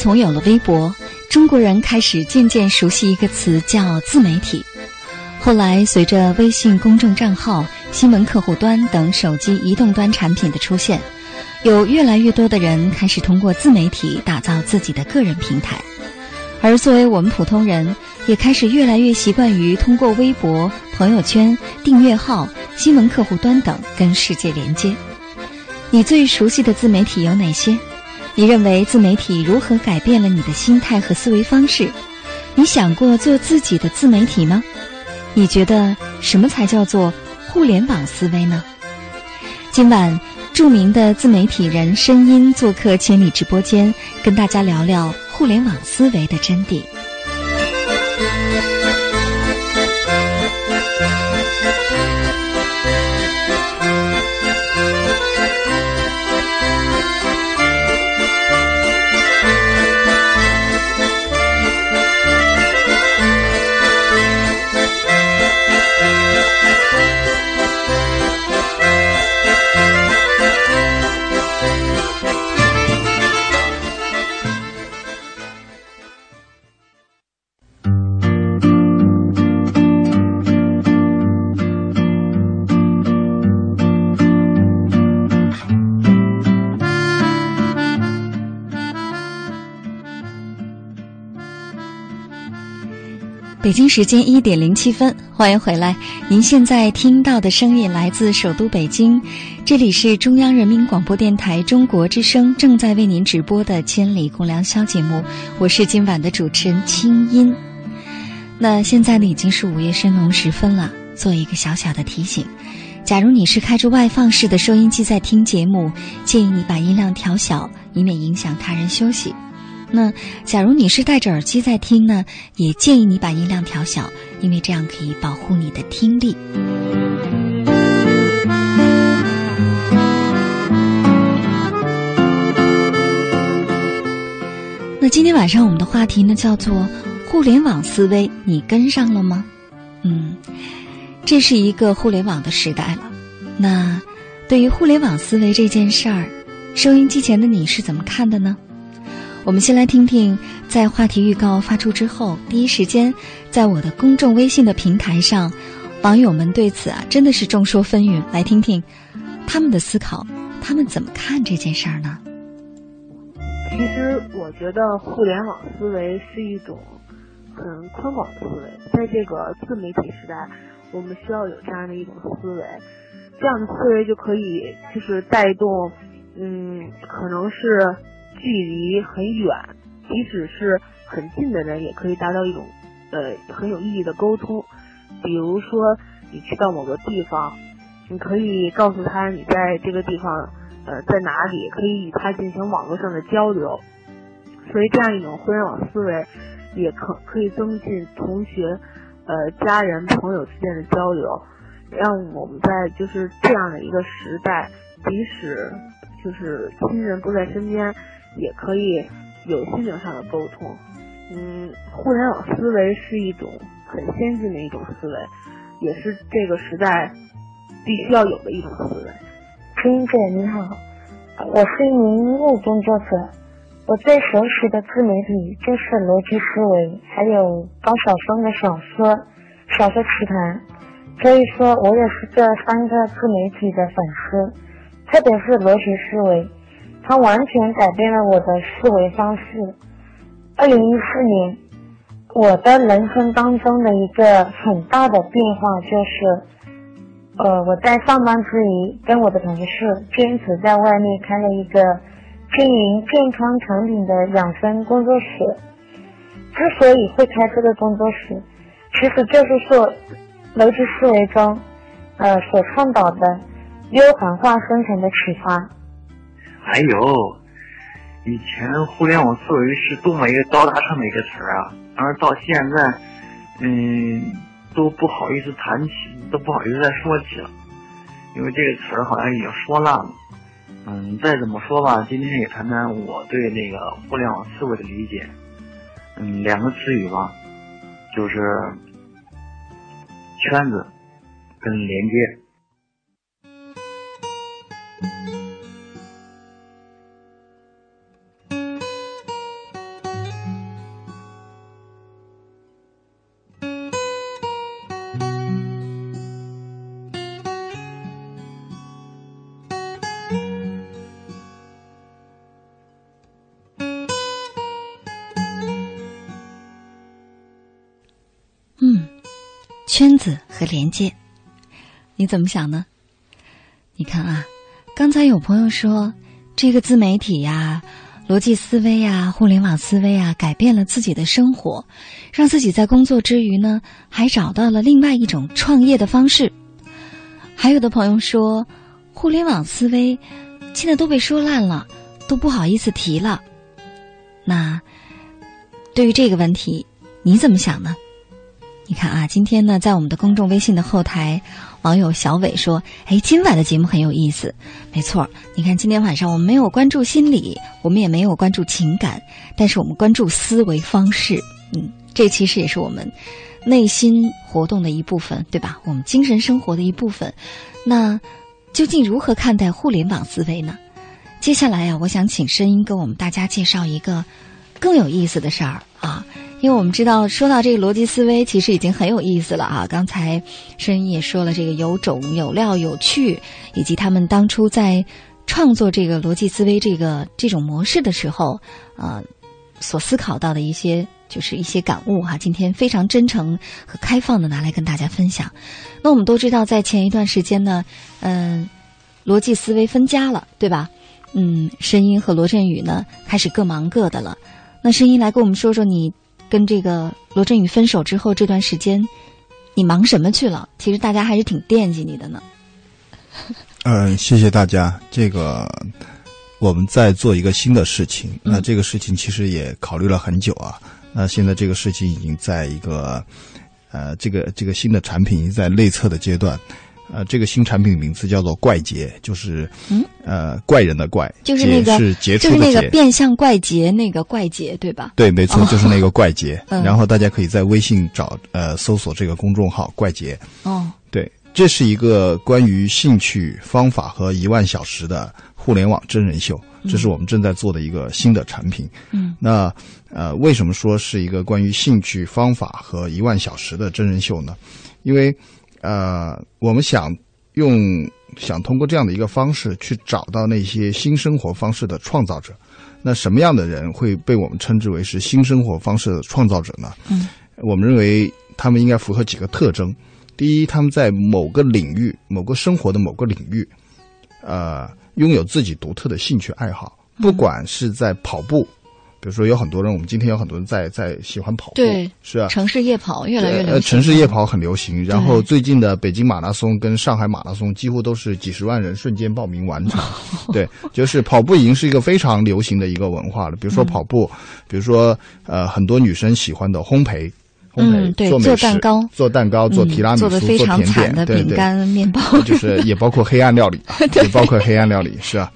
从有了微博，中国人开始渐渐熟悉一个词，叫自媒体。后来，随着微信公众账号、新闻客户端等手机移动端产品的出现，有越来越多的人开始通过自媒体打造自己的个人平台。而作为我们普通人，也开始越来越习惯于通过微博、朋友圈、订阅号、新闻客户端等跟世界连接。你最熟悉的自媒体有哪些？你认为自媒体如何改变了你的心态和思维方式？你想过做自己的自媒体吗？你觉得什么才叫做互联网思维呢？今晚，著名的自媒体人声音做客千里直播间，跟大家聊聊互联网思维的真谛。北京时间一点零七分，欢迎回来。您现在听到的声音来自首都北京，这里是中央人民广播电台中国之声正在为您直播的《千里共良宵》节目，我是今晚的主持人清音。那现在呢，已经是午夜深浓时分了。做一个小小的提醒：假如你是开着外放式的收音机在听节目，建议你把音量调小，以免影响他人休息。那，假如你是戴着耳机在听呢，也建议你把音量调小，因为这样可以保护你的听力。那今天晚上我们的话题呢，叫做“互联网思维”，你跟上了吗？嗯，这是一个互联网的时代了。那对于互联网思维这件事儿，收音机前的你是怎么看的呢？我们先来听听，在话题预告发出之后，第一时间在我的公众微信的平台上，网友们对此啊真的是众说纷纭。来听听他们的思考，他们怎么看这件事儿呢？其实我觉得互联网思维是一种很宽广的思维，在这个自媒体时代，我们需要有这样的一种思维，这样的思维就可以就是带动，嗯，可能是。距离很远，即使是很近的人，也可以达到一种，呃，很有意义的沟通。比如说，你去到某个地方，你可以告诉他你在这个地方，呃，在哪里，可以与他进行网络上的交流。所以这样一种互联网思维，也可可以增进同学、呃家人、朋友之间的交流，让我们在就是这样的一个时代，即使就是亲人不在身边，也可以有心灵上的沟通。嗯，互联网思维是一种很先进的一种思维，也是这个时代必须要有的一种思维。金姐你好，我是一名医务工作者，我最熟悉的自媒体就是逻辑思维，还有高晓松的小说《小说奇谈》，可以说我也是这三个自媒体的粉丝，特别是逻辑思维，它完全改变了我的思维方式。二零一四年，我的人生当中的一个很大的变化就是，呃，我在上班之余，跟我的同事坚持在外面开了一个经营健康产品的养生工作室。之所以会开这个工作室，其实就是说，逻辑思维中，呃，所倡导的优环化生成的启发。还有。以前互联网思维是多么一个高大上的一个词儿啊，而到现在，嗯，都不好意思谈起，都不好意思再说起了，因为这个词儿好像已经说烂了。嗯，再怎么说吧，今天也谈谈我对那个互联网思维的理解。嗯，两个词语吧，就是圈子跟连接。圈子和连接，你怎么想呢？你看啊，刚才有朋友说，这个自媒体呀、逻辑思维呀、互联网思维啊，改变了自己的生活，让自己在工作之余呢，还找到了另外一种创业的方式。还有的朋友说，互联网思维现在都被说烂了，都不好意思提了。那对于这个问题，你怎么想呢？你看啊，今天呢，在我们的公众微信的后台，网友小伟说：“哎，今晚的节目很有意思。”没错，你看今天晚上我们没有关注心理，我们也没有关注情感，但是我们关注思维方式。嗯，这其实也是我们内心活动的一部分，对吧？我们精神生活的一部分。那究竟如何看待互联网思维呢？接下来呀，我想请声音跟我们大家介绍一个更有意思的事儿啊。因为我们知道，说到这个逻辑思维，其实已经很有意思了啊！刚才声音也说了，这个有种、有料、有趣，以及他们当初在创作这个逻辑思维这个这种模式的时候，呃，所思考到的一些就是一些感悟哈。今天非常真诚和开放的拿来跟大家分享。那我们都知道，在前一段时间呢，嗯，逻辑思维分家了，对吧？嗯，声音和罗振宇呢开始各忙各的了。那声音来跟我们说说你。跟这个罗振宇分手之后这段时间，你忙什么去了？其实大家还是挺惦记你的呢。嗯，谢谢大家。这个我们在做一个新的事情，那这个事情其实也考虑了很久啊。那现在这个事情已经在一个呃，这个这个新的产品已经在内测的阶段。呃，这个新产品名字叫做怪杰，就是嗯呃怪人的怪，就是那个是杰出的杰，变相怪杰那个怪杰对吧？对，没错，就是那个怪杰。然后大家可以在微信找呃搜索这个公众号怪杰。哦，对，这是一个关于兴趣方法和一万小时的互联网真人秀，这是我们正在做的一个新的产品。嗯，那呃为什么说是一个关于兴趣方法和一万小时的真人秀呢？因为呃，我们想用想通过这样的一个方式去找到那些新生活方式的创造者。那什么样的人会被我们称之为是新生活方式的创造者呢？嗯，我们认为他们应该符合几个特征。第一，他们在某个领域、某个生活的某个领域，呃，拥有自己独特的兴趣爱好，不管是在跑步、比如说有很多人，我们今天有很多人在在喜欢跑步，对，是啊，城市夜跑越来越流行。呃，城市夜跑很流行。然后最近的北京马拉松跟上海马拉松几乎都是几十万人瞬间报名完成。对，就是跑步已经是一个非常流行的一个文化了。比如说跑步，比如说呃，很多女生喜欢的烘焙。烘焙对，做美食、蛋糕、做蛋糕、做提拉米苏、做非常惨的饼干、面包，就是也包括黑暗料理，也包括黑暗料理，是啊。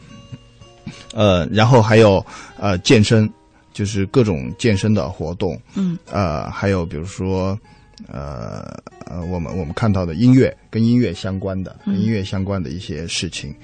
呃，然后还有呃健身，就是各种健身的活动，嗯，呃，还有比如说呃呃，我们我们看到的音乐跟音乐相关的、跟音乐相关的一些事情，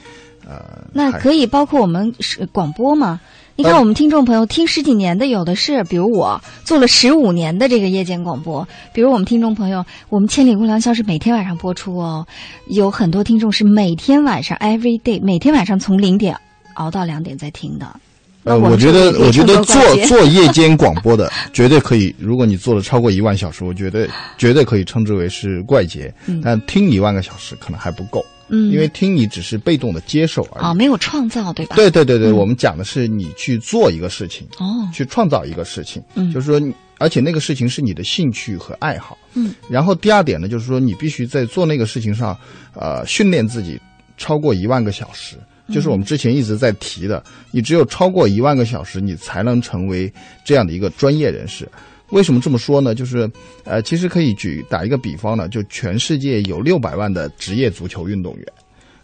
呃，那可以包括我们是广播吗？你看，我们听众朋友听十几年的有的是，比如我做了十五年的这个夜间广播，比如我们听众朋友，我们《千里共良宵》是每天晚上播出哦，有很多听众是每天晚上 every day 每天晚上从零点熬到两点在听的。呃，我觉得，我觉得做做夜间广播的绝对可以，如果你做了超过一万小时，我觉得绝对可以称之为是怪杰。但听一万个小时可能还不够。嗯，因为听你只是被动的接受而已啊，没有创造，对吧？对对对对，我们讲的是你去做一个事情，哦，去创造一个事情，嗯，就是说，而且那个事情是你的兴趣和爱好，嗯。然后第二点呢，就是说你必须在做那个事情上，呃，训练自己超过一万个小时，就是我们之前一直在提的，你只有超过一万个小时，你才能成为这样的一个专业人士。为什么这么说呢？就是，呃，其实可以举打一个比方呢，就全世界有六百万的职业足球运动员，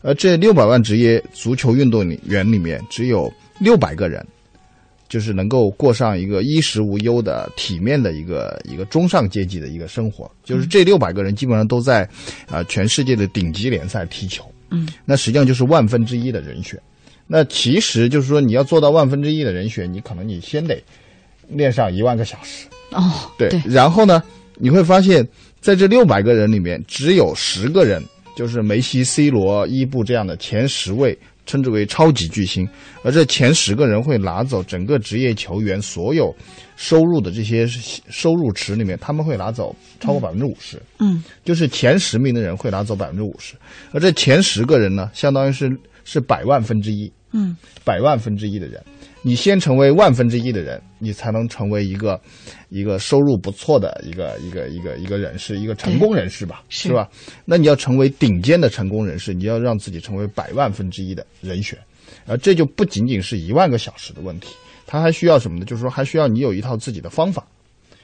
而这六百万职业足球运动员里面，只有六百个人，就是能够过上一个衣食无忧的体面的一个一个中上阶级的一个生活。就是这六百个人基本上都在，啊，全世界的顶级联赛踢球。嗯，那实际上就是万分之一的人选。那其实就是说，你要做到万分之一的人选，你可能你先得练上一万个小时。哦，对，然后呢，你会发现在这六百个人里面，只有十个人，就是梅西、C 罗、伊布这样的前十位，称之为超级巨星。而这前十个人会拿走整个职业球员所有收入的这些收入池里面，他们会拿走超过百分之五十。嗯，就是前十名的人会拿走百分之五十，而这前十个人呢，相当于是是百万分之一。嗯，百万分之一的人。你先成为万分之一的人，你才能成为一个一个收入不错的一个一个一个一个人士，一个成功人士吧，是吧？那你要成为顶尖的成功人士，你要让自己成为百万分之一的人选，而这就不仅仅是一万个小时的问题，它还需要什么呢？就是说，还需要你有一套自己的方法，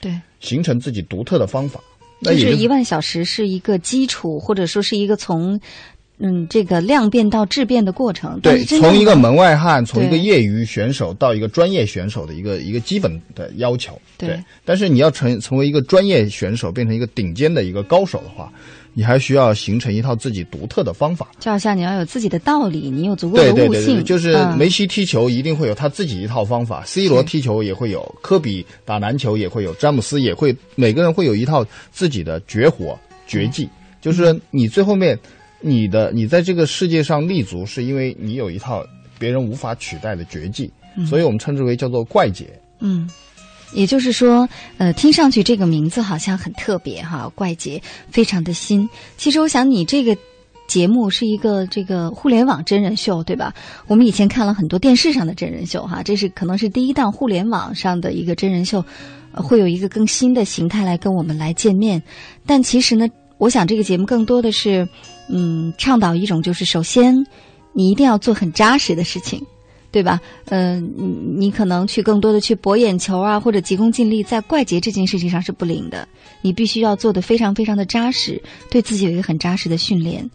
对，形成自己独特的方法。那就是一万小时是一个基础，或者说是一个从。嗯，这个量变到质变的过程，对，从一个门外汉，从一个业余选手到一个专业选手的一个一个基本的要求，对。但是你要成成为一个专业选手，变成一个顶尖的一个高手的话，你还需要形成一套自己独特的方法。就好像你要有自己的道理，你有足够的悟性。对对对，就是梅西踢球一定会有他自己一套方法，C 罗踢球也会有，科比打篮球也会有，詹姆斯也会，每个人会有一套自己的绝活绝技，就是你最后面。你的你在这个世界上立足，是因为你有一套别人无法取代的绝技，所以我们称之为叫做怪杰。嗯，也就是说，呃，听上去这个名字好像很特别哈，怪杰非常的新。其实我想，你这个节目是一个这个互联网真人秀，对吧？我们以前看了很多电视上的真人秀哈，这是可能是第一档互联网上的一个真人秀，会有一个更新的形态来跟我们来见面。但其实呢，我想这个节目更多的是。嗯，倡导一种就是，首先，你一定要做很扎实的事情，对吧？嗯，你你可能去更多的去博眼球啊，或者急功近利，在怪杰这件事情上是不灵的。你必须要做的非常非常的扎实，对自己有一个很扎实的训练。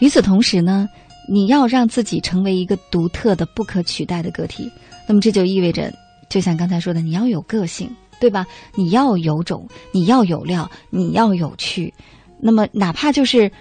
与此同时呢，你要让自己成为一个独特的、不可取代的个体。那么这就意味着，就像刚才说的，你要有个性，对吧？你要有种，你要有料，你要有趣。那么哪怕就是。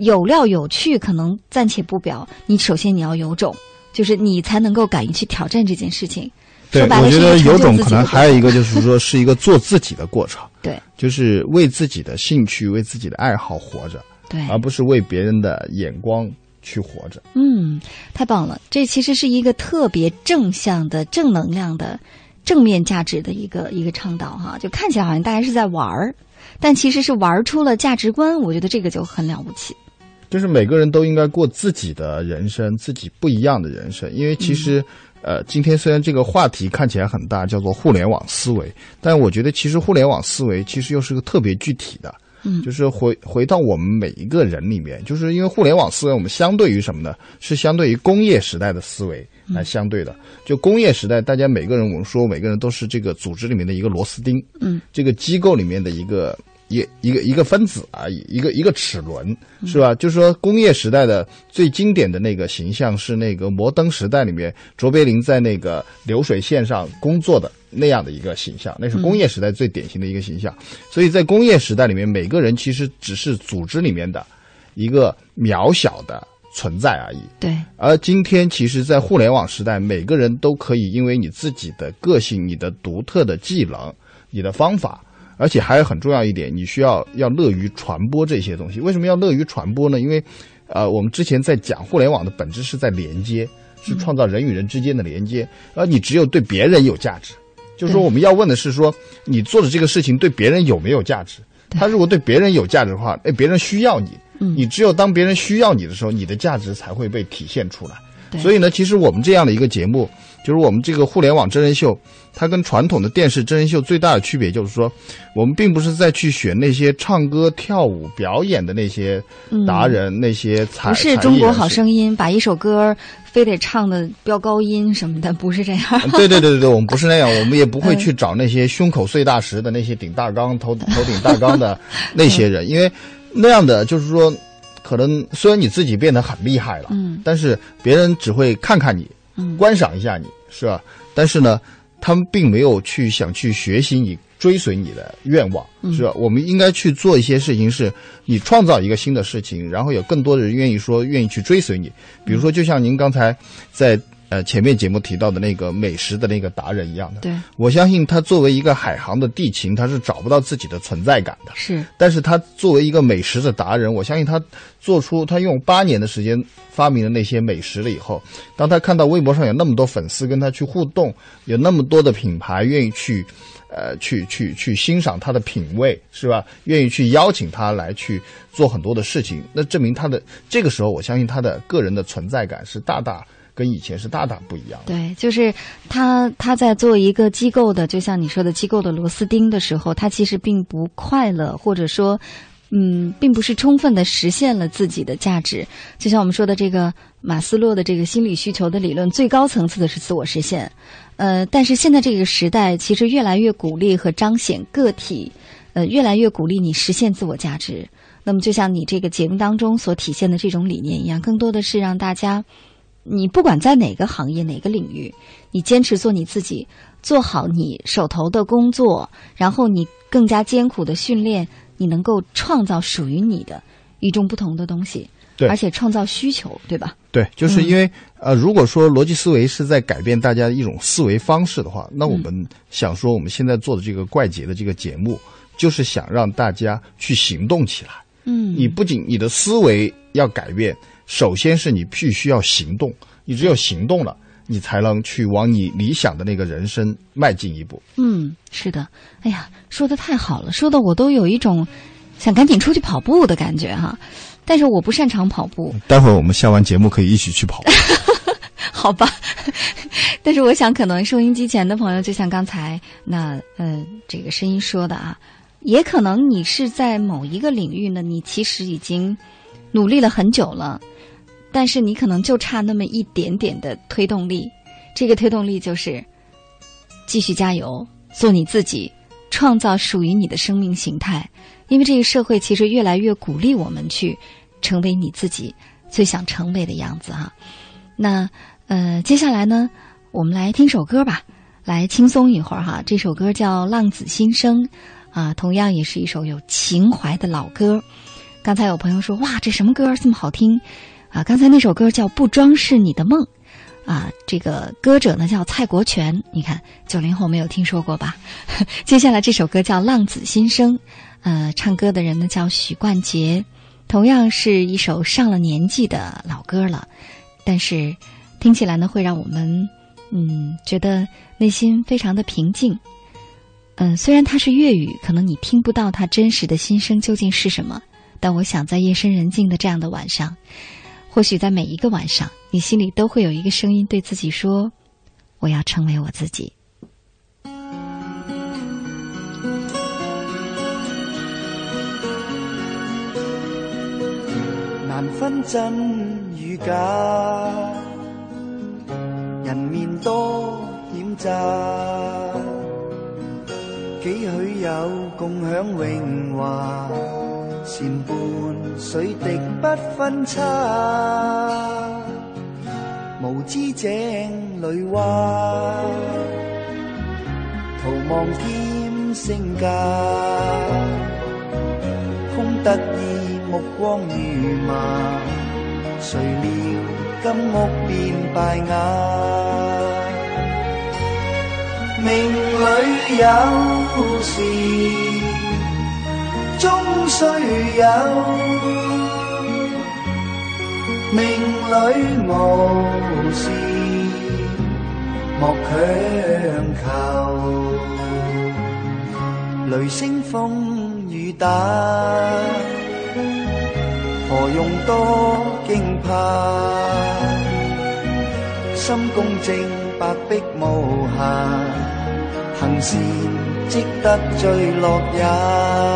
有料有趣可能暂且不表，你首先你要有种，就是你才能够敢于去挑战这件事情。对，我觉得有种可能还有一个就是说是一个做自己的过程。对，就是为自己的兴趣、为自己的爱好活着，对，而不是为别人的眼光去活着。嗯，太棒了，这其实是一个特别正向的、正能量的、正面价值的一个一个倡导哈，就看起来好像大家是在玩儿，但其实是玩出了价值观。我觉得这个就很了不起。就是每个人都应该过自己的人生，自己不一样的人生。因为其实，呃，今天虽然这个话题看起来很大，叫做互联网思维，但我觉得其实互联网思维其实又是个特别具体的。嗯就是回回到我们每一个人里面，就是因为互联网思维，我们相对于什么呢？是相对于工业时代的思维来相对的。就工业时代，大家每个人，我们说每个人都是这个组织里面的一个螺丝钉，嗯，这个机构里面的一个一一个一个分子而已，一个一个齿轮，是吧？就是说工业时代的最经典的那个形象是那个摩登时代里面卓别林在那个流水线上工作的。那样的一个形象，那是工业时代最典型的一个形象。所以在工业时代里面，每个人其实只是组织里面的一个渺小的存在而已。对，而今天，其实，在互联网时代，每个人都可以因为你自己的个性、你的独特的技能、你的方法，而且还有很重要一点，你需要要乐于传播这些东西。为什么要乐于传播呢？因为，呃，我们之前在讲互联网的本质是在连接，是创造人与人之间的连接，而你只有对别人有价值。就是说，我们要问的是说，你做的这个事情对别人有没有价值？他如果对别人有价值的话，哎，别人需要你，你只有当别人需要你的时候，你的价值才会被体现出来。所以呢，其实我们这样的一个节目，就是我们这个互联网真人秀，它跟传统的电视真人秀最大的区别就是说，我们并不是在去选那些唱歌、跳舞、表演的那些达人，那些才不是中国好声音，把一首歌非得唱的飙高音什么的，不是这样。对对对对对，我们不是那样，我们也不会去找那些胸口碎大石的那些顶大缸、头 头顶大缸的那些人，因为那样的就是说。可能虽然你自己变得很厉害了，嗯，但是别人只会看看你，嗯，观赏一下你，是吧？但是呢，他们并没有去想去学习你、追随你的愿望，是吧？我们应该去做一些事情，是你创造一个新的事情，然后有更多的人愿意说愿意去追随你。比如说，就像您刚才在。呃，前面节目提到的那个美食的那个达人一样的，对我相信他作为一个海航的地勤，他是找不到自己的存在感的。是，但是他作为一个美食的达人，我相信他做出他用八年的时间发明的那些美食了以后，当他看到微博上有那么多粉丝跟他去互动，有那么多的品牌愿意去，呃，去去去欣赏他的品味，是吧？愿意去邀请他来去做很多的事情，那证明他的这个时候，我相信他的个人的存在感是大大。跟以前是大大不一样。对，就是他他在做一个机构的，就像你说的机构的螺丝钉的时候，他其实并不快乐，或者说，嗯，并不是充分的实现了自己的价值。就像我们说的这个马斯洛的这个心理需求的理论，最高层次的是自我实现。呃，但是现在这个时代，其实越来越鼓励和彰显个体，呃，越来越鼓励你实现自我价值。那么，就像你这个节目当中所体现的这种理念一样，更多的是让大家。你不管在哪个行业、哪个领域，你坚持做你自己，做好你手头的工作，然后你更加艰苦的训练，你能够创造属于你的与众不同的东西，对，而且创造需求，对吧？对，就是因为呃，如果说逻辑思维是在改变大家的一种思维方式的话，那我们想说，我们现在做的这个怪杰的这个节目，就是想让大家去行动起来。嗯，你不仅你的思维要改变。首先是你必须要行动，你只有行动了，你才能去往你理想的那个人生迈进一步。嗯，是的。哎呀，说的太好了，说的我都有一种想赶紧出去跑步的感觉哈。但是我不擅长跑步。待会儿我们下完节目可以一起去跑。好吧。但是我想，可能收音机前的朋友，就像刚才那呃这个声音说的啊，也可能你是在某一个领域呢，你其实已经努力了很久了。但是你可能就差那么一点点的推动力，这个推动力就是继续加油，做你自己，创造属于你的生命形态。因为这个社会其实越来越鼓励我们去成为你自己最想成为的样子哈。那呃，接下来呢，我们来听首歌吧，来轻松一会儿哈。这首歌叫《浪子心声》，啊，同样也是一首有情怀的老歌。刚才有朋友说，哇，这什么歌这么好听？啊，刚才那首歌叫《不装饰你的梦》，啊，这个歌者呢叫蔡国权，你看九零后没有听说过吧？接下来这首歌叫《浪子心声》，呃，唱歌的人呢叫许冠杰，同样是一首上了年纪的老歌了，但是听起来呢会让我们嗯觉得内心非常的平静。嗯，虽然它是粤语，可能你听不到他真实的心声究竟是什么，但我想在夜深人静的这样的晚上。或许在每一个晚上，你心里都会有一个声音对自己说：“我要成为我自己。难分真与假，人面多险诈，几许有共享荣华，善伴水滴不分差，无知井里蛙，徒望添身价，空得意。目光如麻，谁料金屋变败瓦。命里有时终须有，命里无时莫强求。雷声风雨打。何用多惊怕？心公正，白璧无瑕，行善积得最乐也。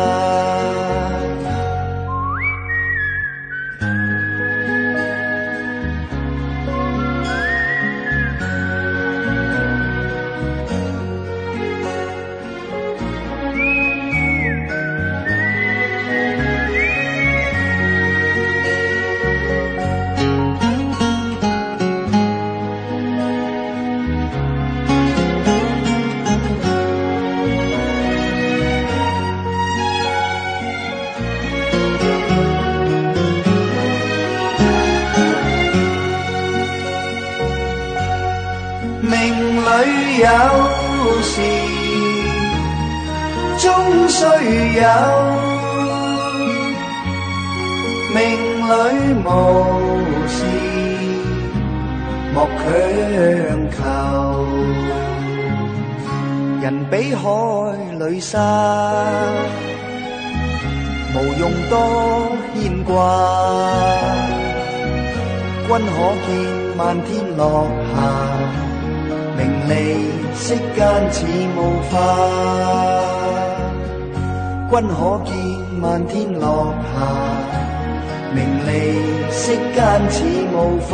君可见漫天落霞。名利世间似雾化，君可见漫天落霞。名利世间似雾化。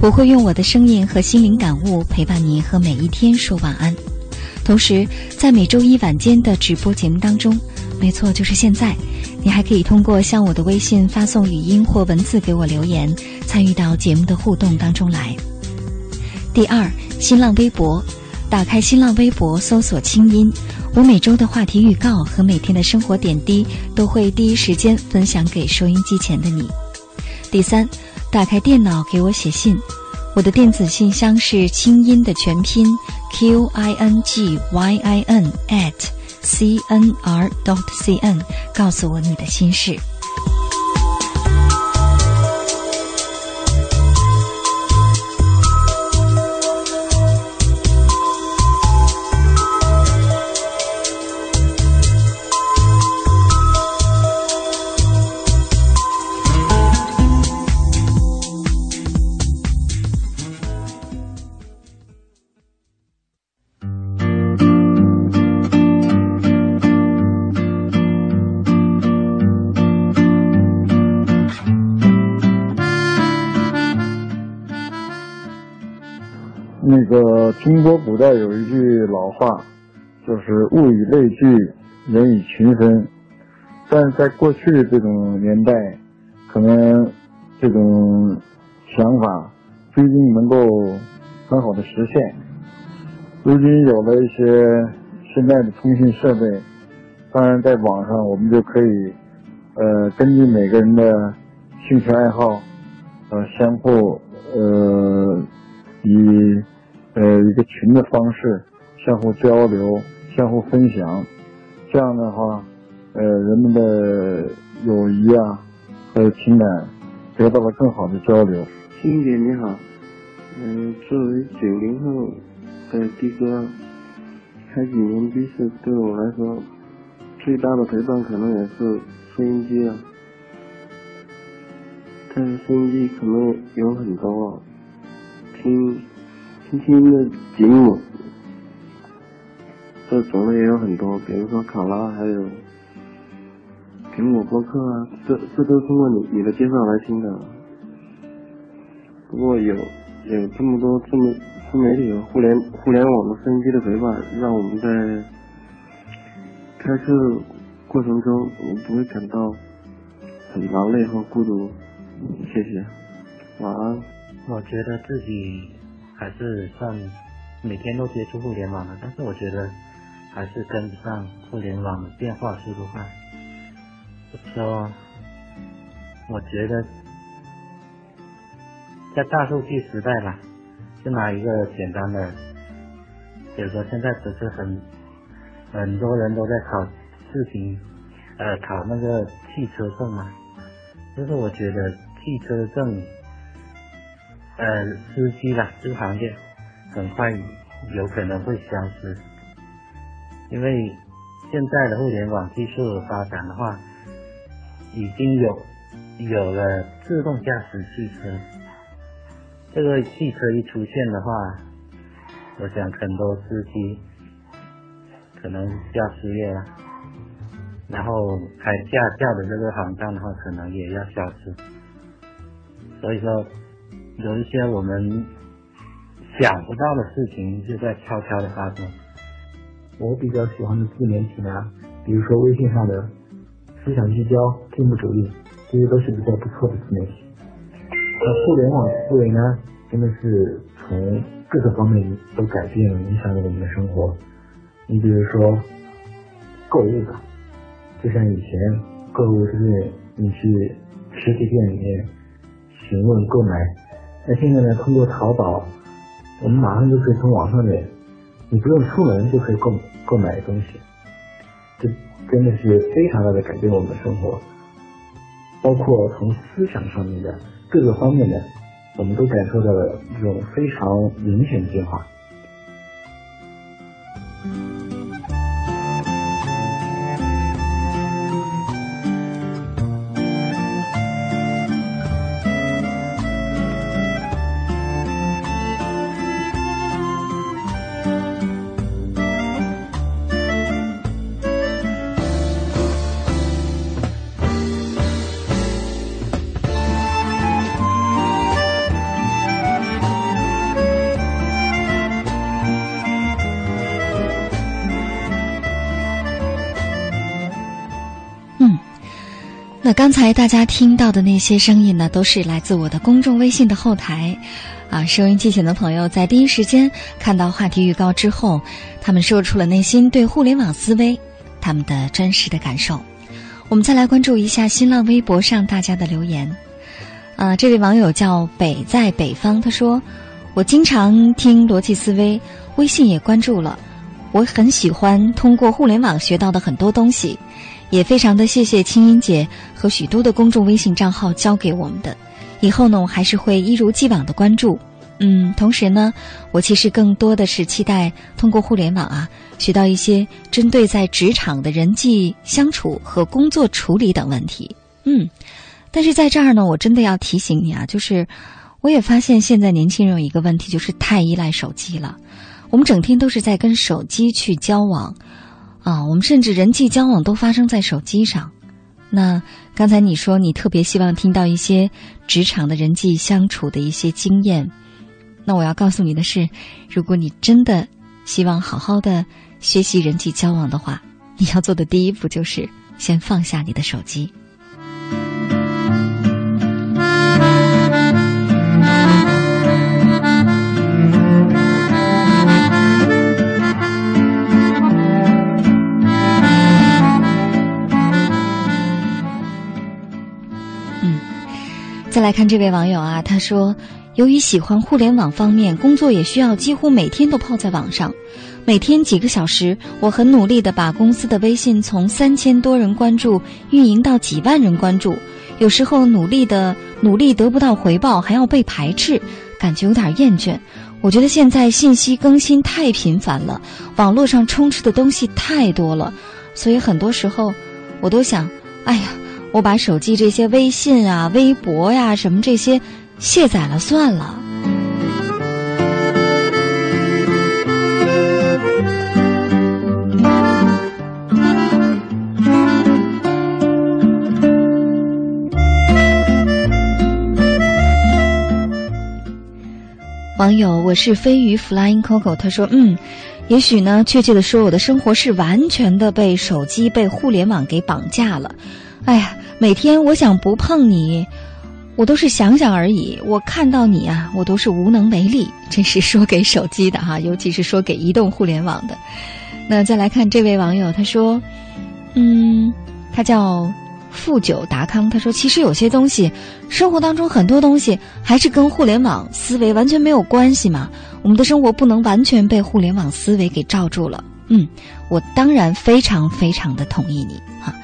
我会用我的声音和心灵感悟陪伴你和每一天说晚安。同时，在每周一晚间的直播节目当中，没错，就是现在，你还可以通过向我的微信发送语音或文字给我留言，参与到节目的互动当中来。第二，新浪微博，打开新浪微博搜索“清音”，我每周的话题预告和每天的生活点滴都会第一时间分享给收音机前的你。第三，打开电脑给我写信，我的电子信箱是清音的全拼 q i n g y i n at c n r dot c n，告诉我你的心事。中国古代有一句老话，就是物以类聚，人以群分。但是在过去这种年代，可能这种想法不一定能够很好的实现。如今有了一些现在的通信设备，当然在网上我们就可以，呃，根据每个人的兴趣爱好，呃，相互呃以。呃，一个群的方式，相互交流、相互分享，这样的话，呃，人们的友谊啊，还有情感得到了更好的交流。欣姐你好，嗯，作为九零后的的哥，开几年的士对我来说最大的陪伴可能也是收音机啊，但是收音机可能有很多听。听听的节目，这种类也有很多，比如说考拉，还有苹果播客啊，这这都通过你你的介绍来听的。不过有有这么多这么自媒体和互联互联网的收音机的陪伴，让我们在开车过程中，我们不会感到很劳累和孤独。谢谢，晚安。我觉得自己。还是算每天都接触互联网的，但是我觉得还是跟不上互联网的变化速度快。说，我觉得在大数据时代吧，就拿一个简单的，比如说现在不是很很多人都在考视频，呃，考那个汽车证嘛，就是我觉得汽车证。呃，司机啦，这个行业很快有可能会消失，因为现在的互联网技术的发展的话，已经有有了自动驾驶汽车。这个汽车一出现的话，我想很多司机可能要失业了，然后开驾校的这个行当的话，可能也要消失。所以说。有一些我们想不到的事情就在悄悄的发生。我比较喜欢的自媒体呢，比如说微信上的思想聚焦、进步主义，这些都是比较不错的自媒体。那互联网思维呢，真的是从各个方面都改变了、影响了我们的生活。你比如说购物吧，就像以前购物就是你去实体店里面询问购买。那现在呢？通过淘宝，我们马上就可以从网上面，你不用出门就可以购购买东西，这真的是非常大的改变我们的生活，包括从思想上面的各个方面的，我们都感受到了一种非常明显的变化。刚才大家听到的那些声音呢，都是来自我的公众微信的后台。啊，收音机前的朋友在第一时间看到话题预告之后，他们说出了内心对互联网思维他们的真实的感受。我们再来关注一下新浪微博上大家的留言。啊，这位网友叫北在北方，他说：“我经常听逻辑思维，微信也关注了。我很喜欢通过互联网学到的很多东西，也非常的谢谢青音姐和许多的公众微信账号教给我们的。”以后呢，我还是会一如既往的关注，嗯，同时呢，我其实更多的是期待通过互联网啊，学到一些针对在职场的人际相处和工作处理等问题，嗯，但是在这儿呢，我真的要提醒你啊，就是我也发现现在年轻人有一个问题，就是太依赖手机了，我们整天都是在跟手机去交往，啊，我们甚至人际交往都发生在手机上。那刚才你说你特别希望听到一些职场的人际相处的一些经验，那我要告诉你的是，如果你真的希望好好的学习人际交往的话，你要做的第一步就是先放下你的手机。再来看这位网友啊，他说，由于喜欢互联网方面，工作也需要几乎每天都泡在网上，每天几个小时，我很努力的把公司的微信从三千多人关注运营到几万人关注，有时候努力的努力得不到回报，还要被排斥，感觉有点厌倦。我觉得现在信息更新太频繁了，网络上充斥的东西太多了，所以很多时候我都想，哎呀。我把手机这些微信啊、微博呀什么这些卸载了算了。网友我是飞鱼 Flying Coco，他说：“嗯，也许呢，确切的说，我的生活是完全的被手机、被互联网给绑架了。哎呀。”每天我想不碰你，我都是想想而已。我看到你啊，我都是无能为力。这是说给手机的哈，尤其是说给移动互联网的。那再来看这位网友，他说：“嗯，他叫富九达康。他说，其实有些东西，生活当中很多东西还是跟互联网思维完全没有关系嘛。我们的生活不能完全被互联网思维给罩住了。嗯，我当然非常非常的同意你哈。”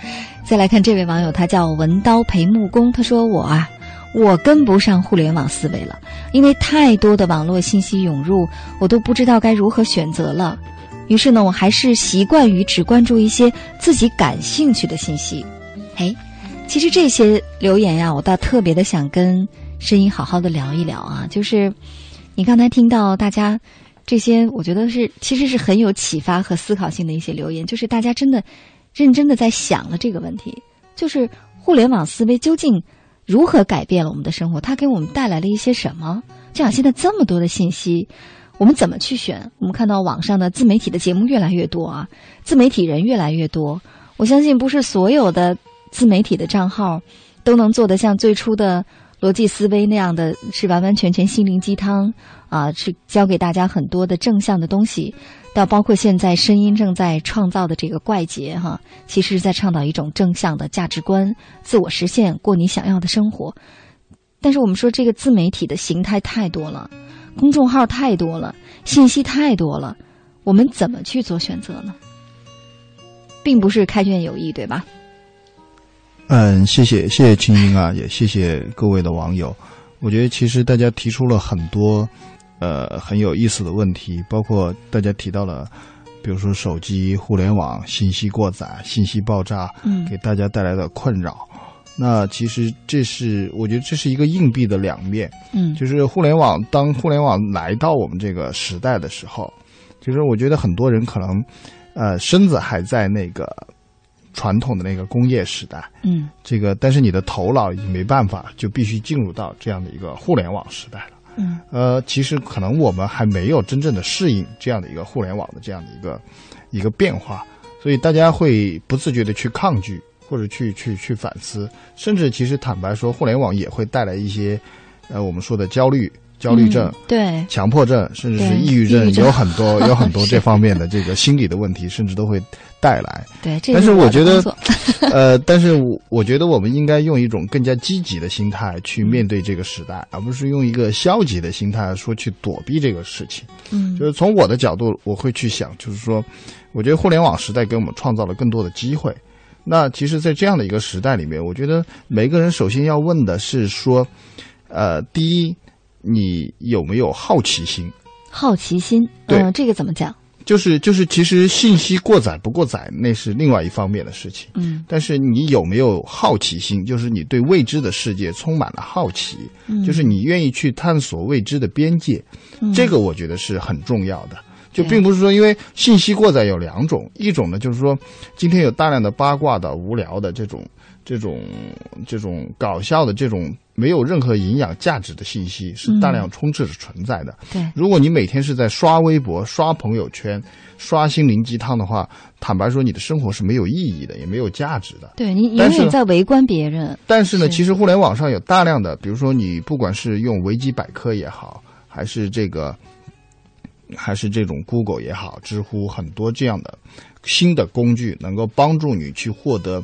再来看这位网友，他叫文刀陪木工。他说：“我啊，我跟不上互联网思维了，因为太多的网络信息涌入，我都不知道该如何选择了。于是呢，我还是习惯于只关注一些自己感兴趣的信息。哎，其实这些留言呀，我倒特别的想跟声音好好的聊一聊啊。就是你刚才听到大家这些，我觉得是其实是很有启发和思考性的一些留言，就是大家真的。”认真的在想了这个问题，就是互联网思维究竟如何改变了我们的生活？它给我们带来了一些什么？就像现在这么多的信息，我们怎么去选？我们看到网上的自媒体的节目越来越多啊，自媒体人越来越多。我相信不是所有的自媒体的账号都能做得像最初的逻辑思维那样的是完完全全心灵鸡汤啊，是教给大家很多的正向的东西。到包括现在声音正在创造的这个怪杰哈，其实是在倡导一种正向的价值观，自我实现，过你想要的生活。但是我们说这个自媒体的形态太多了，公众号太多了，信息太多了，我们怎么去做选择呢？并不是开卷有益，对吧？嗯，谢谢谢谢青音啊，也谢谢各位的网友。我觉得其实大家提出了很多。呃，很有意思的问题，包括大家提到了，比如说手机、互联网信息过载、信息爆炸，嗯，给大家带来的困扰。那其实这是，我觉得这是一个硬币的两面，嗯，就是互联网，当互联网来到我们这个时代的时候，其实我觉得很多人可能，呃，身子还在那个传统的那个工业时代，嗯，这个，但是你的头脑已经没办法，就必须进入到这样的一个互联网时代了。嗯，呃，其实可能我们还没有真正的适应这样的一个互联网的这样的一个一个变化，所以大家会不自觉的去抗拒或者去去去反思，甚至其实坦白说，互联网也会带来一些，呃，我们说的焦虑、焦虑症、对强迫症，甚至是抑郁症，有很多 有很多这方面的这个心理的问题，甚至都会带来。对，这但是我我觉得呃，但是我我觉得我们应该用一种更加积极的心态去面对这个时代，而不是用一个消极的心态说去躲避这个事情。嗯就是从我的角度，我会去想，就是说，我觉得互联网时代给我们创造了更多的机会。那其实，在这样的一个时代里面，我觉得每个人首先要问的是说，呃，第一，你有没有好奇心？好奇心，对嗯，这个怎么讲？就是就是，其实信息过载不过载，那是另外一方面的事情。嗯但是你有没有好奇心？就是你对未知的世界充满了好奇，嗯就是你愿意去探索未知的边界，嗯这个我觉得是很重要的。就并不是说，因为信息过载有两种，一种呢就是说，今天有大量的八卦的、无聊的这种、这种、这种搞笑的这种没有任何营养价值的信息是大量充斥着存在的。对如果你每天是在刷微博、刷朋友圈、刷心灵鸡汤的话，坦白说，你的生活是没有意义的，也没有价值的。对你永但是远在围观别人，但是呢，是其实互联网上有大量的，比如说你不管是用维基百科也好，还是这个，还是这种 Google 也好，知乎很多这样的新的工具，能够帮助你去获得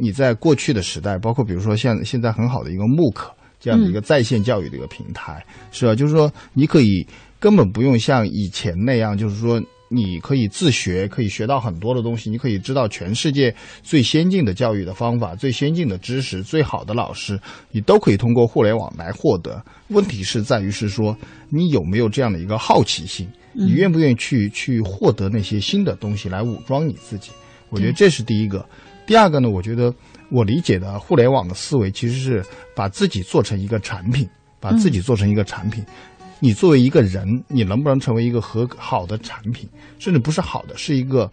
你在过去的时代，包括比如说像现在很好的一个慕课这样的一个在线教育的一个平台，是吧？就是说你可以根本不用像以前那样，就是说。你可以自学，可以学到很多的东西，你可以知道全世界最先进的教育的方法、最先进的知识、最好的老师，你都可以通过互联网来获得。问题是在于是说，你有没有这样的一个好奇心？嗯你愿不愿意去去获得那些新的东西来武装你自己？我觉得这是第一个。第二个呢，我觉得我理解的互联网的思维其实是把自己做成一个产品，把自己做成一个产品。你作为一个人，你能不能成为一个合好的产品？甚至不是好的，是一个，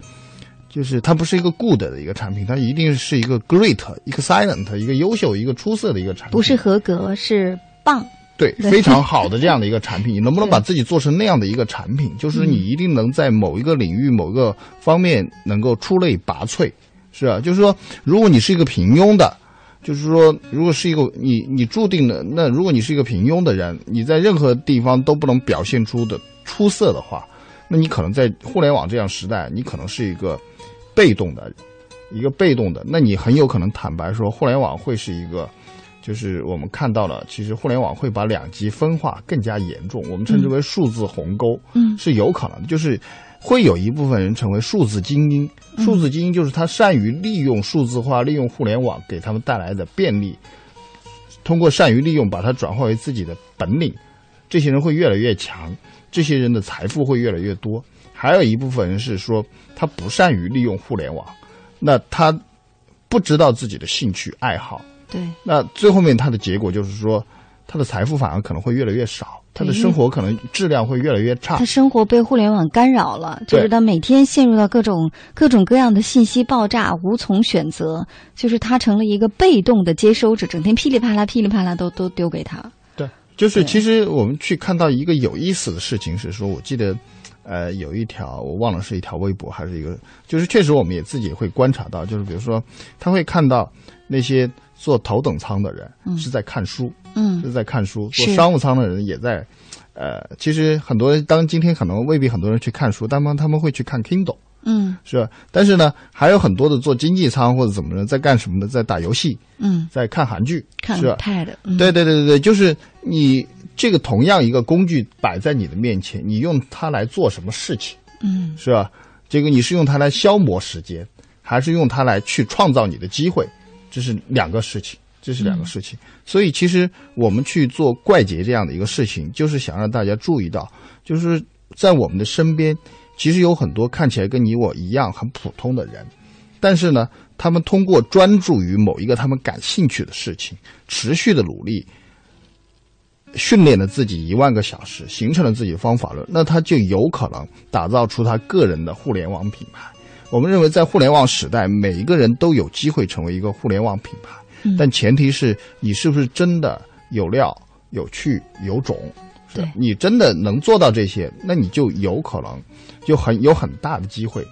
就是它不是一个 good 的一个产品，它一定是一个 great、excellent、一个优秀、一个出色的一个产品。不是合格，是棒。对，对非常好的这样的一个产品，你能不能把自己做成那样的一个产品？就是你一定能在某一个领域、某个方面能够出类拔萃，是啊，就是说，如果你是一个平庸的，就是说，如果是一个你你注定的，那如果你是一个平庸的人，你在任何地方都不能表现出的出色的话，那你可能在互联网这样时代，你可能是一个被动的，一个被动的，那你很有可能坦白说，互联网会是一个。就是我们看到了，其实互联网会把两极分化更加严重，我们称之为数字鸿沟，嗯是有可能的。就是会有一部分人成为数字精英，嗯数字精英就是他善于利用数字化、利用互联网给他们带来的便利，通过善于利用把它转化为自己的本领，这些人会越来越强，这些人的财富会越来越多。还有一部分人是说他不善于利用互联网，那他不知道自己的兴趣爱好，对，那最后面他的结果就是说，他的财富反而可能会越来越少，他的生活可能质量会越来越差他。生活被互联网干扰了，就是他每天陷入到各种各种各样的信息爆炸，无从选择，就是他成了一个被动的接收者，整天噼里啪啦、噼里啪啦都都丢给他。对，就是其实我们去看到一个有意思的事情是说，我记得，呃，有一条我忘了是一条微博还是一个，就是确实我们也自己会观察到，就是比如说他会看到那些坐头等舱的人嗯是在看书，嗯是在看书，坐商务舱的人也在。呃，其实很多人当今天可能未必很多人去看书，但他们他们会去看 Kindle，嗯是吧？但是呢，还有很多的坐经济舱或者怎么着，在干什么呢？在打游戏，嗯，在看韩剧，看是吧？Pad，嗯对对对对对，就是你这个同样一个工具摆在你的面前，你用它来做什么事情，嗯是吧？这个你是用它来消磨时间，还是用它来去创造你的机会？这是两个事情，这是两个事情。所以其实我们去做怪杰这样的一个事情，就是想让大家注意到，就是在我们的身边，其实有很多看起来跟你我一样很普通的人，但是呢，他们通过专注于某一个他们感兴趣的事情，持续的努力，训练了自己一万个小时，形成了自己的方法论，那他就有可能打造出他个人的互联网品牌。我们认为，在互联网时代，每一个人都有机会成为一个互联网品牌，嗯但前提是你是不是真的有料、有趣、有种。你真的能做到这些，那你就有可能，就很有很大的机会，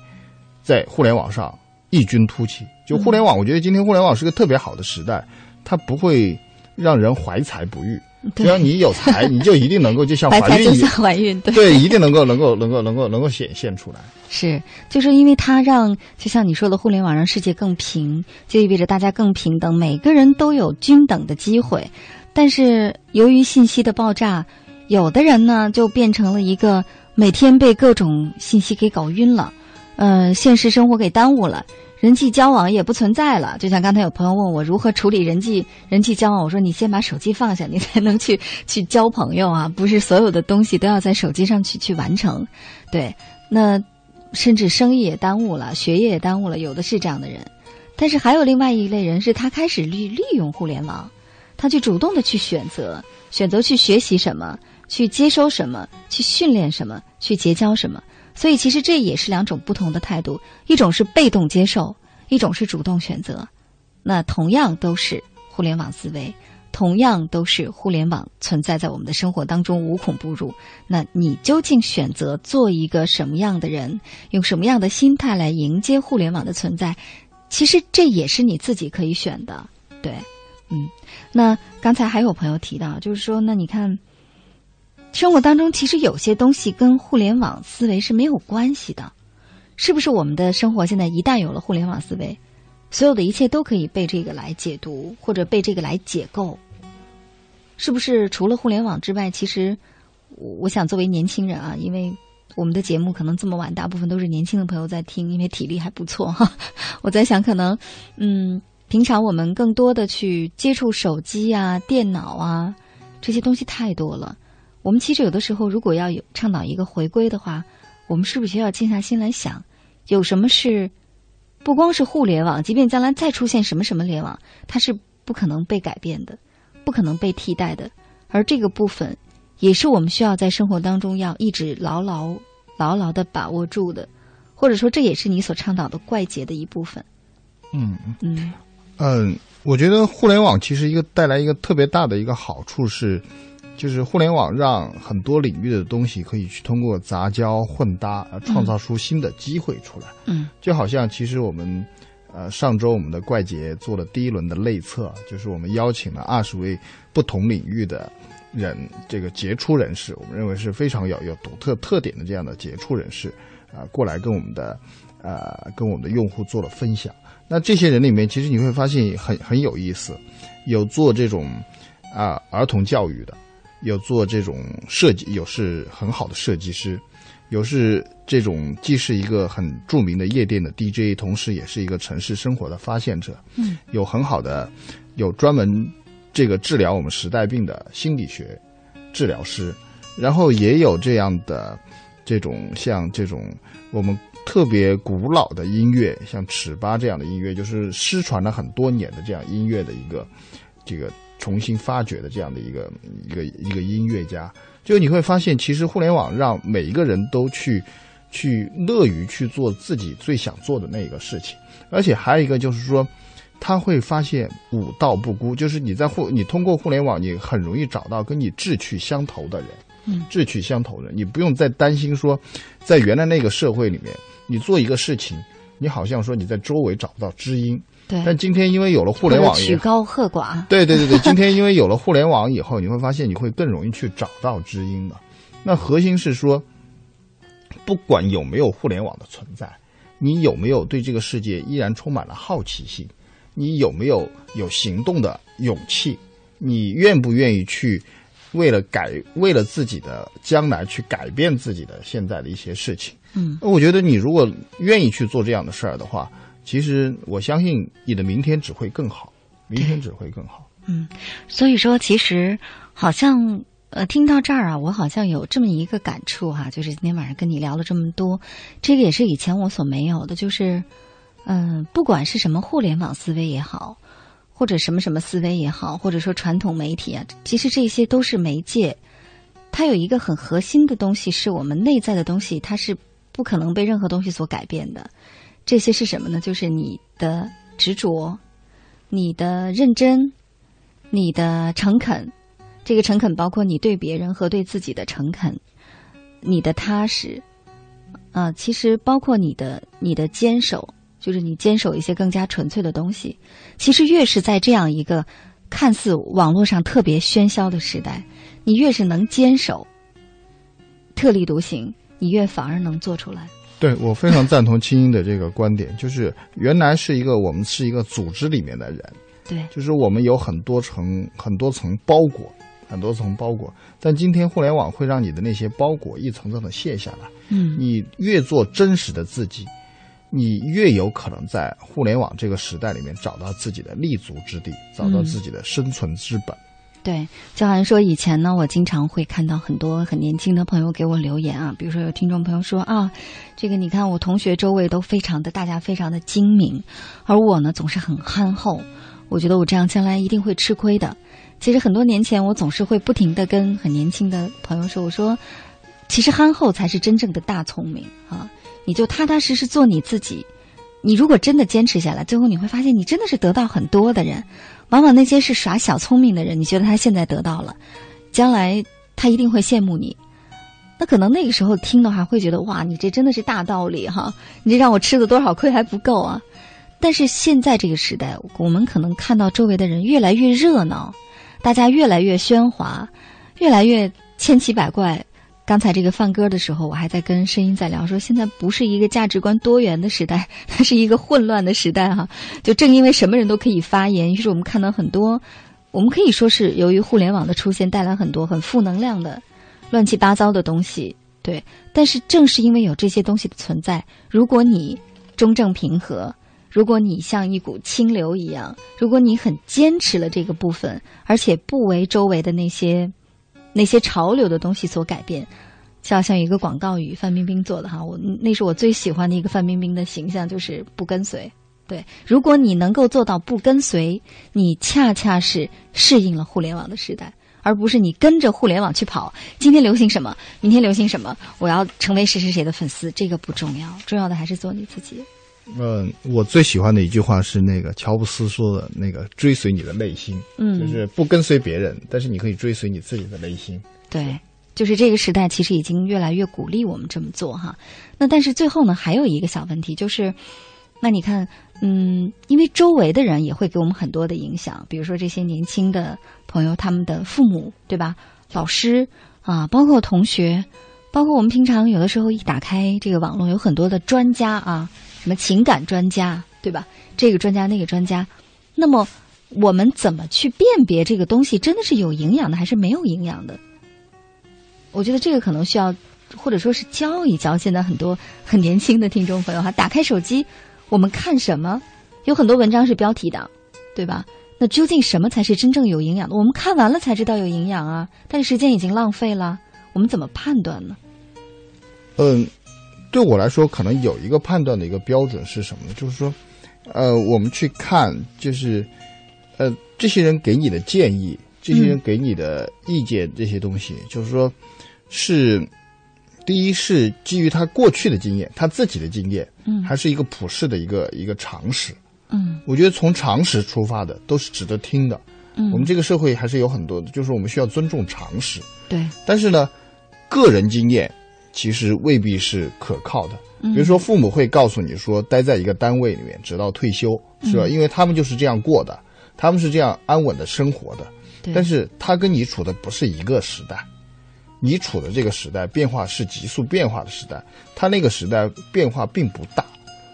在互联网上异军突起。就互联网，我觉得今天互联网是个特别好的时代，它不会让人怀才不遇。只要你有才，你就一定能够就像怀才就像怀孕一样，怀孕，对对，一定能够能够能够能够能够显现出来。是，就是因为它让，就像你说的，互联网让世界更平，就意味着大家更平等，每个人都有均等的机会。但是由于信息的爆炸，有的人呢就变成了一个每天被各种信息给搞晕了，呃，现实生活给耽误了。人际交往也不存在了，就像刚才有朋友问我如何处理人际人际交往，我说你先把手机放下，你才能去 去交朋友啊，不是所有的东西都要在手机上去去完成，对，那甚至生意也耽误了，学业也耽误了，有的是这样的人，但是还有另外一类人是他开始利利用互联网，他去主动的去选择，选择去学习什么，去接收什么，去训练什么，去结交什么。所以其实这也是两种不同的态度，一种是被动接受，一种是主动选择。那同样都是互联网思维，同样都是互联网存在在我们的生活当中无孔不入。那你究竟选择做一个什么样的人，用什么样的心态来迎接互联网的存在？其实这也是你自己可以选的。对，嗯。那刚才还有朋友提到，就是说，那你看。生活当中其实有些东西跟互联网思维是没有关系的，是不是？我们的生活现在一旦有了互联网思维，所有的一切都可以被这个来解读，或者被这个来解构。是不是？除了互联网之外，其实我想作为年轻人啊，因为我们的节目可能这么晚，大部分都是年轻的朋友在听，因为体力还不错哈。我在想，可能嗯，平常我们更多的去接触手机啊、电脑啊这些东西太多了。我们其实有的时候，如果要有倡导一个回归的话，我们是不是需要静下心来想，有什么是不光是互联网，即便将来再出现什么什么联网，它是不可能被改变的，不可能被替代的。而这个部分，也是我们需要在生活当中要一直牢牢、牢牢的把握住的，或者说，这也是你所倡导的怪杰的一部分。嗯嗯嗯，我觉得互联网其实一个带来一个特别大的一个好处是。就是互联网让很多领域的东西可以去通过杂交混搭，创造出新的机会出来。嗯，就好像其实我们，呃，上周我们的怪杰做了第一轮的内测，就是我们邀请了二十位不同领域的人，这个杰出人士，我们认为是非常有有独特特点的这样的杰出人士，啊，过来跟我们的，呃，跟我们的用户做了分享。那这些人里面，其实你会发现很很有意思，有做这种啊儿童教育的。有做这种设计，有是很好的设计师，有是这种既是一个很著名的夜店的 DJ，同时也是一个城市生活的发现者。嗯，有很好的，有专门这个治疗我们时代病的心理学治疗师，然后也有这样的这种像这种我们特别古老的音乐，像尺八这样的音乐，就是失传了很多年的这样音乐的一个这个。重新发掘的这样的一个一个一个音乐家，就你会发现，其实互联网让每一个人都去去乐于去做自己最想做的那个事情，而且还有一个就是说，他会发现五道不孤，就是你在互你通过互联网，你很容易找到跟你志趣相投的人，嗯，志趣相投的人，你不用再担心说，在原来那个社会里面，你做一个事情，你好像说你在周围找不到知音。对，但今天因为有了互联网，曲高和寡。对对对对，今天因为有了互联网以后，你会发现你会更容易去找到知音的。那核心是说，不管有没有互联网的存在，你有没有对这个世界依然充满了好奇心？你有没有有行动的勇气？你愿不愿意去为了改，为了自己的将来去改变自己的现在的一些事情？嗯，我觉得你如果愿意去做这样的事儿的话。其实我相信你的明天只会更好，明天只会更好。嗯，所以说，其实好像呃，听到这儿啊，我好像有这么一个感触哈，就是今天晚上跟你聊了这么多，这个也是以前我所没有的，就是嗯，不管是什么互联网思维也好，或者什么什么思维也好，或者说传统媒体啊，其实这些都是媒介，它有一个很核心的东西，是我们内在的东西，它是不可能被任何东西所改变的。这些是什么呢？就是你的执着，你的认真，你的诚恳。这个诚恳包括你对别人和对自己的诚恳，你的踏实，啊，其实包括你的你的坚守，就是你坚守一些更加纯粹的东西。其实越是在这样一个看似网络上特别喧嚣的时代，你越是能坚守、特立独行，你越反而能做出来。对我非常赞同青音的这个观点，就是原来是一个我们是一个组织里面的人，对，就是我们有很多层很多层包裹，很多层包裹，但今天互联网会让你的那些包裹一层层的卸下来，嗯，你越做真实的自己，你越有可能在互联网这个时代里面找到自己的立足之地，找到自己的生存之本。对，就好像说以前呢，我经常会看到很多很年轻的朋友给我留言啊，比如说有听众朋友说啊，这个你看我同学周围都非常的，大家非常的精明，而我呢总是很憨厚，我觉得我这样将来一定会吃亏的。其实很多年前，我总是会不停的跟很年轻的朋友说，我说，其实憨厚才是真正的大聪明啊，你就踏踏实实做你自己。你如果真的坚持下来，最后你会发现，你真的是得到很多的人。往往那些是耍小聪明的人，你觉得他现在得到了，将来他一定会羡慕你。那可能那个时候听的话，会觉得哇，你这真的是大道理哈！你这让我吃了多少亏还不够啊！但是现在这个时代，我们可能看到周围的人越来越热闹，大家越来越喧哗，越来越千奇百怪。刚才这个放歌的时候，我还在跟声音在聊，说现在不是一个价值观多元的时代，它是一个混乱的时代哈。就正因为什么人都可以发言，于是我们看到很多，我们可以说是由于互联网的出现带来很多很负能量的、乱七八糟的东西。对，但是正是因为有这些东西的存在，如果你中正平和，如果你像一股清流一样，如果你很坚持了这个部分，而且不为周围的那些。那些潮流的东西所改变，就好像一个广告语，范冰冰做的哈，我那是我最喜欢的一个范冰冰的形象，就是不跟随。对，如果你能够做到不跟随，你恰恰是适应了互联网的时代，而不是你跟着互联网去跑。今天流行什么，明天流行什么，我要成为谁谁谁的粉丝，这个不重要，重要的还是做你自己。嗯，我最喜欢的一句话是那个乔布斯说的那个“追随你的内心”，嗯，就是不跟随别人，但是你可以追随你自己的内心。对，就是这个时代其实已经越来越鼓励我们这么做哈。那但是最后呢，还有一个小问题就是，那你看，嗯，因为周围的人也会给我们很多的影响，比如说这些年轻的朋友，他们的父母，对吧？老师啊，包括同学，包括我们平常有的时候一打开这个网络，有很多的专家啊。什么情感专家，对吧？这个专家那个专家，那么我们怎么去辨别这个东西真的是有营养的还是没有营养的？我觉得这个可能需要，或者说是教一教现在很多 很年轻的听众朋友哈。打开手机，我们看什么？有很多文章是标题党，对吧？那究竟什么才是真正有营养的？我们看完了才知道有营养啊，但是时间已经浪费了，我们怎么判断呢？嗯。对我来说，可能有一个判断的一个标准是什么呢？就是说，呃，我们去看，就是，呃，这些人给你的建议，这些人给你的意见，这些东西，就是说，是第一是基于他过去的经验，他自己的经验，嗯，还是一个普世的一个一个常识，嗯，我觉得从常识出发的都是值得听的，嗯，我们这个社会还是有很多的，就是我们需要尊重常识，对，但是呢，个人经验。其实未必是可靠的。比如说，父母会告诉你说，待在一个单位里面直到退休，是吧？因为他们就是这样过的，他们是这样安稳的生活的。但是他跟你处的不是一个时代，你处的这个时代变化是急速变化的时代，他那个时代变化并不大。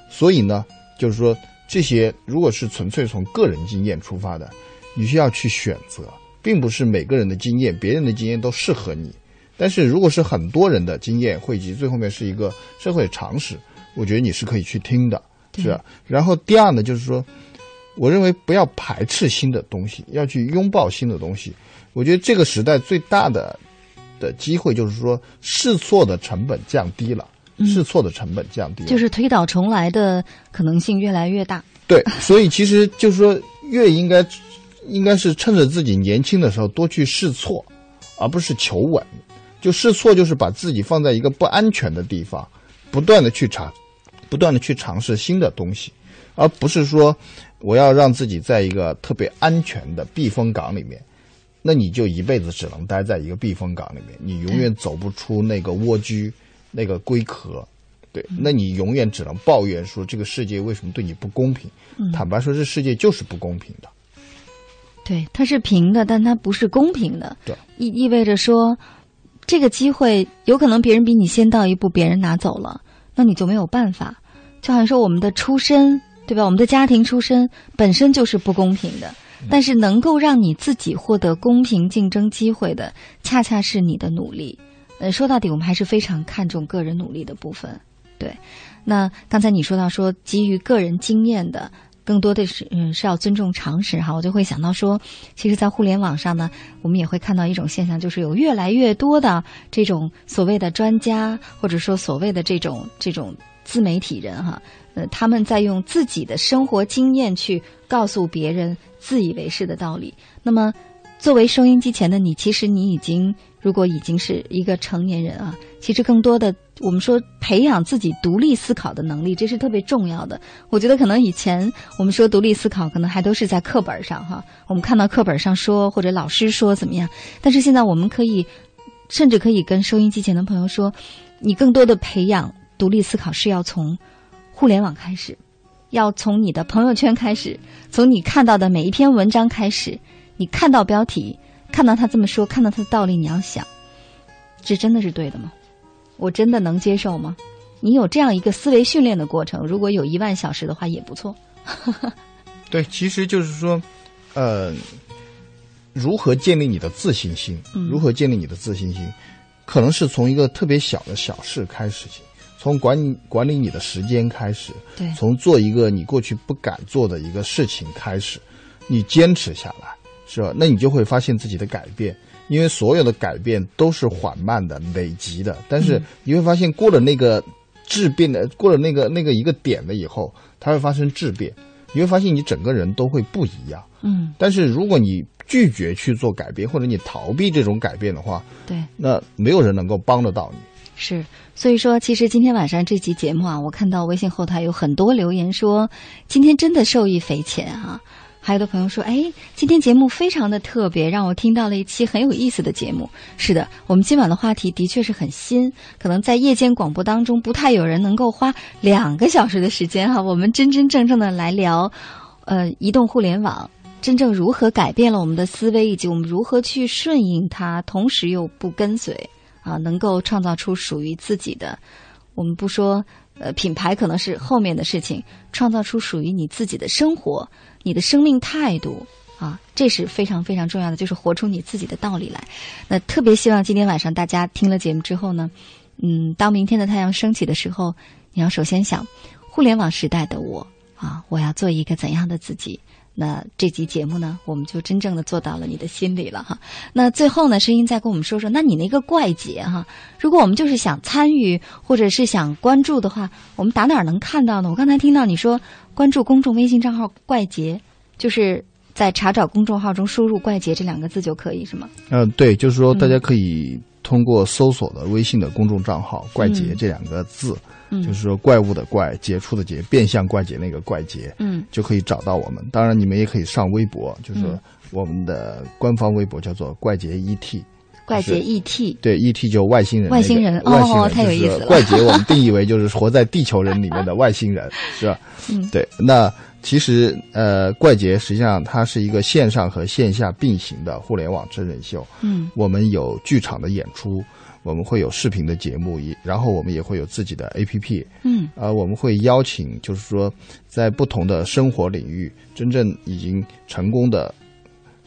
所以呢，就是说，这些如果是纯粹从个人经验出发的，你需要去选择，并不是每个人的经验、别人的经验都适合你。但是，如果是很多人的经验汇集，最后面是一个社会常识，我觉得你是可以去听的，是吧？然后第二呢，就是说，我认为不要排斥新的东西，要去拥抱新的东西。我觉得这个时代最大的的机会就是说，试错的成本降低了，试错的成本降低，了，就是推倒重来的可能性越来越大。对，所以其实就是说，越应该应该是趁着自己年轻的时候多去试错，而不是求稳。就试错，就是把自己放在一个不安全的地方，不断的去尝，不断的去尝试新的东西，而不是说我要让自己在一个特别安全的避风港里面，那你就一辈子只能待在一个避风港里面，你永远走不出那个蜗居，那个龟壳，对，那你永远只能抱怨说这个世界为什么对你不公平。坦白说，这世界就是不公平的。对，它是平的，但它不是公平的。对，意意味着说，这个机会有可能别人比你先到一步，别人拿走了，那你就没有办法。就好像说我们的出身，对吧？我们的家庭出身本身就是不公平的，但是能够让你自己获得公平竞争机会的，恰恰是你的努力。呃，说到底，我们还是非常看重个人努力的部分。对，那刚才你说到说基于个人经验的。更多的是嗯是要尊重常识哈，我就会想到说，其实，在互联网上呢，我们也会看到一种现象，就是有越来越多的这种所谓的专家，或者说所谓的这种这种自媒体人哈，呃，他们在用自己的生活经验去告诉别人自以为是的道理。那么，作为收音机前的你，其实你已经。如果已经是一个成年人啊，其实更多的我们说培养自己独立思考的能力，这是特别重要的。我觉得可能以前我们说独立思考，可能还都是在课本上哈，我们看到课本上说或者老师说怎么样。但是现在我们可以，甚至可以跟收音机前的朋友说，你更多的培养独立思考是要从互联网开始，要从你的朋友圈开始，从你看到的每一篇文章开始，你看到标题。看到他这么说，看到他的道理，你要想，这真的是对的吗？我真的能接受吗？你有这样一个思维训练的过程，如果有一万小时的话也不错。对，其实就是说，呃，如何建立你的自信心？如何建立你的自信心？可能是从一个特别小的小事开始，从管理管理你的时间开始，对，从做一个你过去不敢做的一个事情开始，你坚持下来。是吧？那你就会发现自己的改变，因为所有的改变都是缓慢的、累积的。但是你会发现，过了那个质变的，过了那个那个一个点了以后，它会发生质变。你会发现你整个人都会不一样。嗯。但是如果你拒绝去做改变，或者你逃避这种改变的话，对，那没有人能够帮得到你。是，所以说，其实今天晚上这期节目啊，我看到微信后台有很多留言说，今天真的受益匪浅啊。还有的朋友说：“哎，今天节目非常的特别，让我听到了一期很有意思的节目。”是的，我们今晚的话题的确是很新，可能在夜间广播当中不太有人能够花两个小时的时间哈，我们真真正正的来聊，呃，移动互联网真正如何改变了我们的思维，以及我们如何去顺应它，同时又不跟随啊，能够创造出属于自己的。我们不说，呃，品牌可能是后面的事情，创造出属于你自己的生活。你的生命态度啊，这是非常非常重要的，就是活出你自己的道理来。那特别希望今天晚上大家听了节目之后呢，嗯，当明天的太阳升起的时候，你要首先想，互联网时代的我啊，我要做一个怎样的自己？那这集节目呢，我们就真正的做到了你的心里了哈。那最后呢，声音再跟我们说说，那你那个怪杰哈，如果我们就是想参与或者是想关注的话，我们打哪儿能看到呢？我刚才听到你说。关注公众微信账号“怪杰”，就是在查找公众号中输入“怪杰”这两个字就可以，是吗？嗯，对，就是说大家可以通过搜索的微信的公众账号“怪杰”这两个字，就是说怪物的怪，杰出的杰，变相怪杰那个怪杰，嗯，就可以找到我们。当然，你们也可以上微博，就是我们的官方微博叫做“怪杰 ET”。怪杰 ET 对 ET 就外星人，外星人哦，太有意思了。怪杰我们定义为就是活在地球人里面的外星人，是吧？嗯，对。那其实呃，怪杰实际上它是一个线上和线下并行的互联网真人秀。嗯，我们有剧场的演出，我们会有视频的节目，也然后我们也会有自己的 APP。嗯，呃，我们会邀请就是说在不同的生活领域真正已经成功的。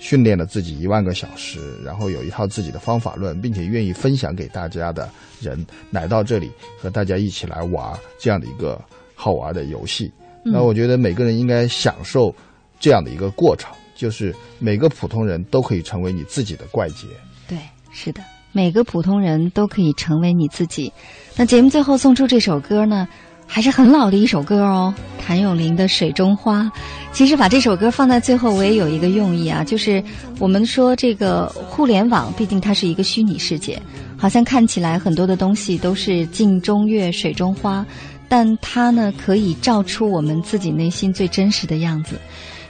训练了自己一万个小时，然后有一套自己的方法论，并且愿意分享给大家的人，来到这里和大家一起来玩这样的一个好玩的游戏。那我觉得每个人应该享受这样的一个过程，就是每个普通人都可以成为你自己的怪杰。对，是的，每个普通人都可以成为你自己。那节目最后送出这首歌呢？还是很老的一首歌哦，谭咏麟的《水中花》。其实把这首歌放在最后，我也有一个用意啊，就是我们说这个互联网，毕竟它是一个虚拟世界，好像看起来很多的东西都是镜中月、水中花，但它呢可以照出我们自己内心最真实的样子。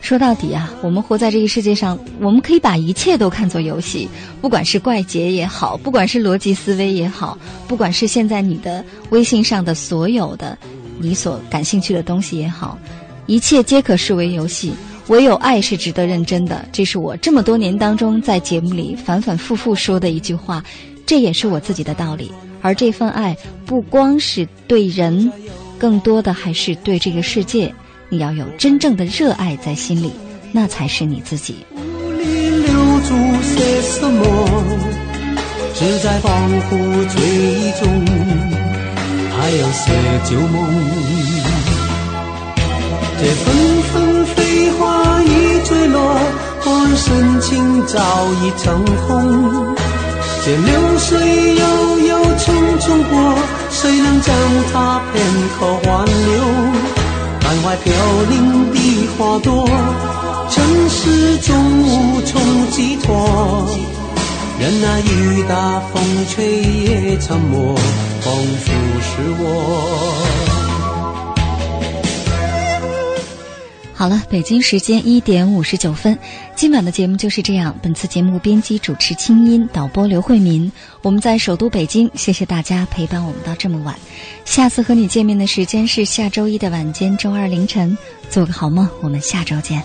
说到底啊，我们活在这个世界上，我们可以把一切都看作游戏，不管是怪杰也好，不管是逻辑思维也好，不管是现在你的微信上的所有的你所感兴趣的东西也好，一切皆可视为游戏。唯有爱是值得认真的，这是我这么多年当中在节目里反反复复说的一句话，这也是我自己的道理。而这份爱不光是对人，更多的还是对这个世界。你要有真正的热爱在心里，那才是你自己。留住些什么？只在恍惚追踪，还有些旧梦。这纷纷飞花已坠落，换深情早已成空。这流水悠悠匆匆过，谁能将它片刻挽留？岸外飘零的花朵，城市中无从寄托。任那雨打风吹也沉默，仿佛是我。好了，北京时间一点五十九分，今晚的节目就是这样。本次节目编辑主持清音，导播刘慧民。我们在首都北京，谢谢大家陪伴我们到这么晚。下次和你见面的时间是下周一的晚间，周二凌晨。做个好梦，我们下周见。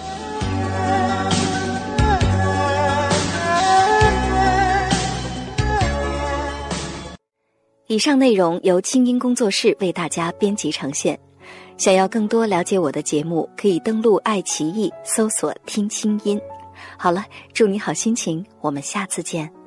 以上内容由清音工作室为大家编辑呈现。想要更多了解我的节目，可以登录爱奇艺搜索“听清音”。好了，祝你好心情，我们下次见。